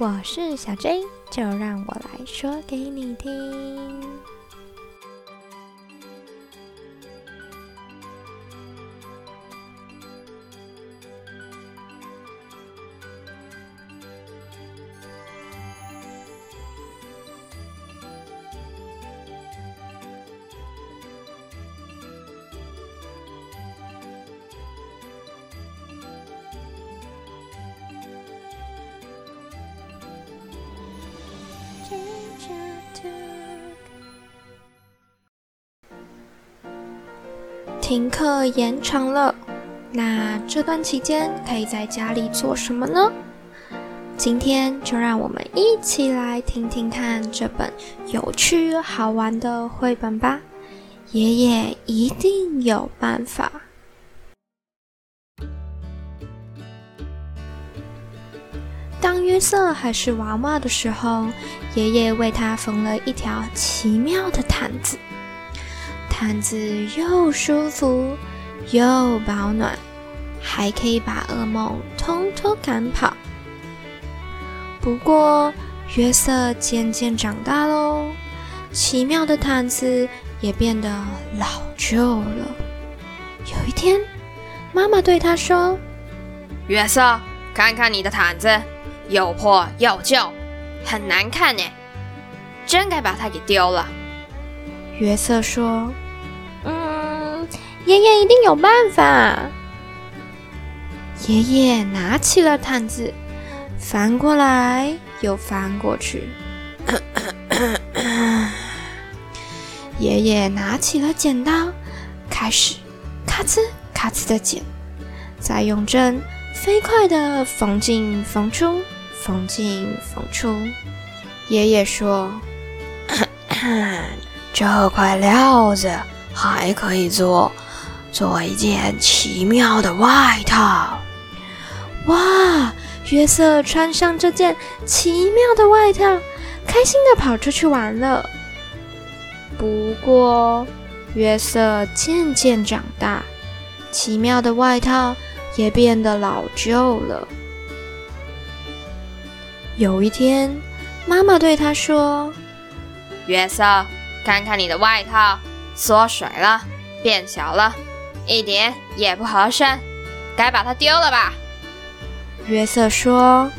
我是小 J，就让我来说给你听。停课延长了，那这段期间可以在家里做什么呢？今天就让我们一起来听听看这本有趣好玩的绘本吧。爷爷一定有办法。当约瑟还是娃娃的时候，爷爷为他缝了一条奇妙的毯子。毯子又舒服又保暖，还可以把噩梦通通赶跑。不过，约瑟渐渐长大喽，奇妙的毯子也变得老旧了。有一天，妈妈对他说：“约瑟，看看你的毯子，又破又旧，很难看呢，真该把它给丢了。”约瑟说。爷爷一定有办法。爷爷拿起了毯子，翻过来又翻过去。爷爷拿起了剪刀，开始咔哧咔哧的剪，再用针飞快的缝进缝出，缝进缝出。爷爷说：“ 这块料子还可以做。”做一件奇妙的外套，哇！约瑟穿上这件奇妙的外套，开心的跑出去玩了。不过，约瑟渐渐长大，奇妙的外套也变得老旧了。有一天，妈妈对他说：“约瑟，看看你的外套，缩水了，变小了。”一点也不合身，该把它丢了吧？约瑟说：“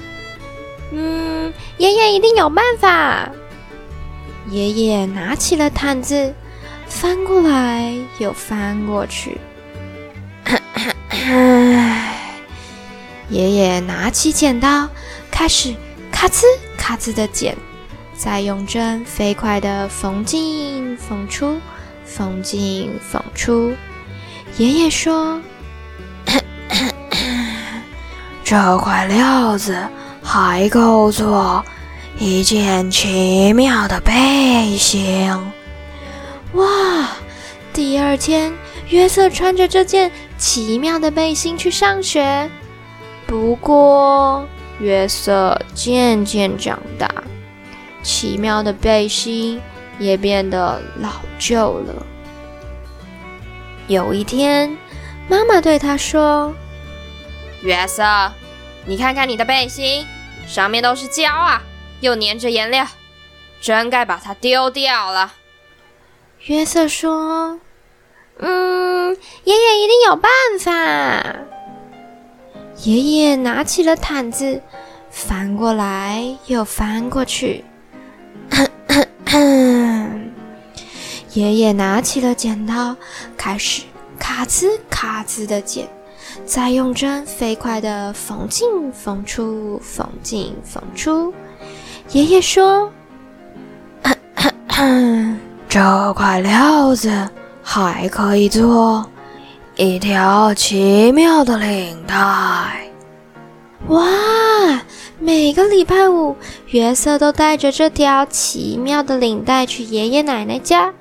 嗯，爷爷一定有办法。”爷爷拿起了毯子，翻过来又翻过去。爷爷拿起剪刀，开始咔哧咔哧的剪，再用针飞快的缝进缝出，缝进缝出。爷爷说：“ 这块料子还够做一件奇妙的背心。”哇！第二天，约瑟穿着这件奇妙的背心去上学。不过，约瑟渐渐长大，奇妙的背心也变得老旧了。有一天，妈妈对他说：“约瑟，你看看你的背心，上面都是胶啊，又粘着颜料，真该把它丢掉了。”约瑟说：“嗯，爷爷一定有办法。”爷爷拿起了毯子，翻过来又翻过去。爷爷拿起了剪刀，开始咔哧咔哧的剪，再用针飞快的缝进缝出，缝进缝出。爷爷说：“这块料子还可以做一条奇妙的领带。”哇！每个礼拜五，约瑟都带着这条奇妙的领带去爷爷奶奶家。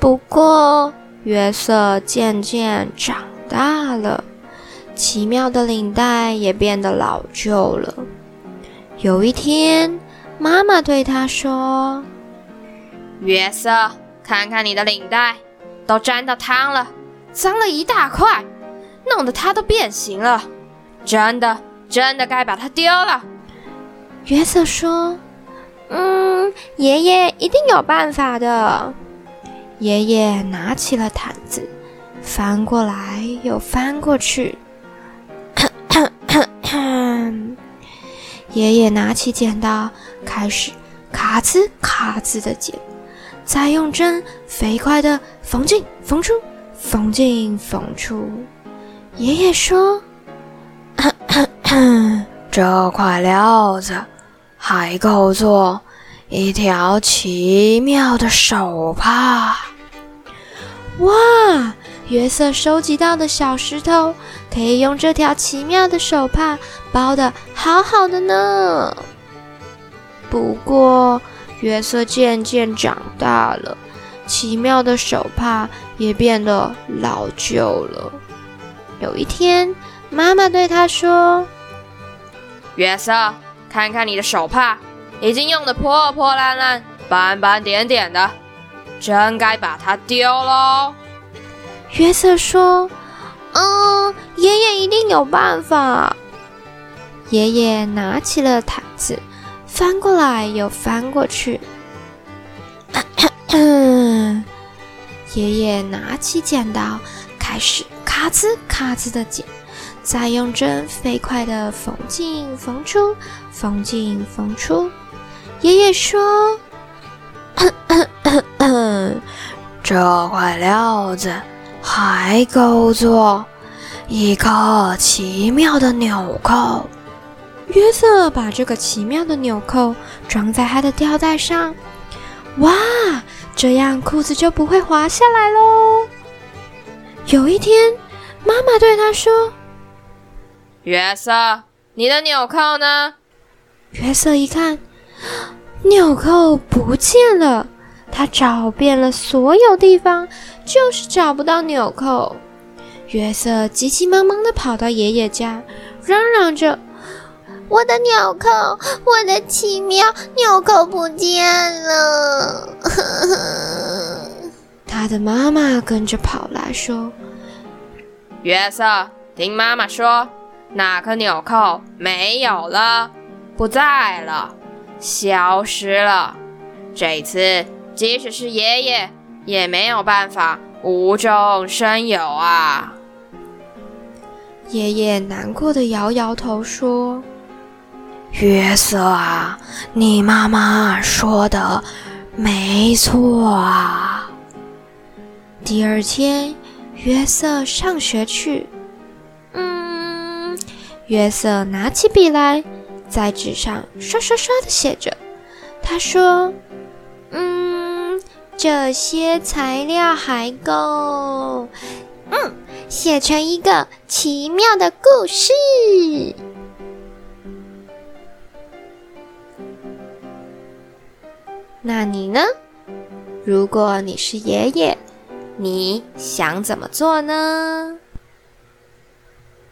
不过，约瑟渐渐长大了，奇妙的领带也变得老旧了。有一天，妈妈对他说：“约瑟，看看你的领带，都沾到汤了，脏了一大块，弄得它都变形了。真的，真的该把它丢了。”约瑟说：“嗯，爷爷一定有办法的。”爷爷拿起了毯子，翻过来又翻过去。爷爷拿起剪刀，开始咔吱咔吱的剪，再用针飞快的缝进缝出，缝进缝出。爷爷说：“ 这块料子还够做一条奇妙的手帕。”哇！约瑟收集到的小石头，可以用这条奇妙的手帕包的好好的呢。不过，约瑟渐渐长大了，奇妙的手帕也变得老旧了。有一天，妈妈对他说：“约瑟，看看你的手帕，已经用的破破烂烂、斑斑点点的，真该把它丢喽。”约瑟说：“嗯，爷爷一定有办法。”爷爷拿起了毯子，翻过来又翻过去。爷爷拿起剪刀，开始咔吱咔吱的剪，再用针飞快的缝进缝出，缝进缝出。爷爷说：“这块料子。”还够做一个奇妙的纽扣。约瑟把这个奇妙的纽扣装在他的吊带上，哇，这样裤子就不会滑下来喽。有一天，妈妈对他说：“约瑟，你的纽扣呢？”约瑟一看，纽扣不见了。他找遍了所有地方，就是找不到纽扣。约瑟急急忙忙地跑到爷爷家，嚷嚷着：“我的纽扣，我的奇妙纽扣不见了！” 他的妈妈跟着跑来说：“约瑟，听妈妈说，那颗纽扣没有了，不在了，消失了。这次。”即使是爷爷，也没有办法无中生有啊！爷爷难过的摇摇头说：“约瑟啊，你妈妈说的没错啊。”第二天，约瑟上学去。嗯，约瑟拿起笔来，在纸上刷刷刷的写着。他说：“嗯。”这些材料还够，嗯，写成一个奇妙的故事。那你呢？如果你是爷爷，你想怎么做呢？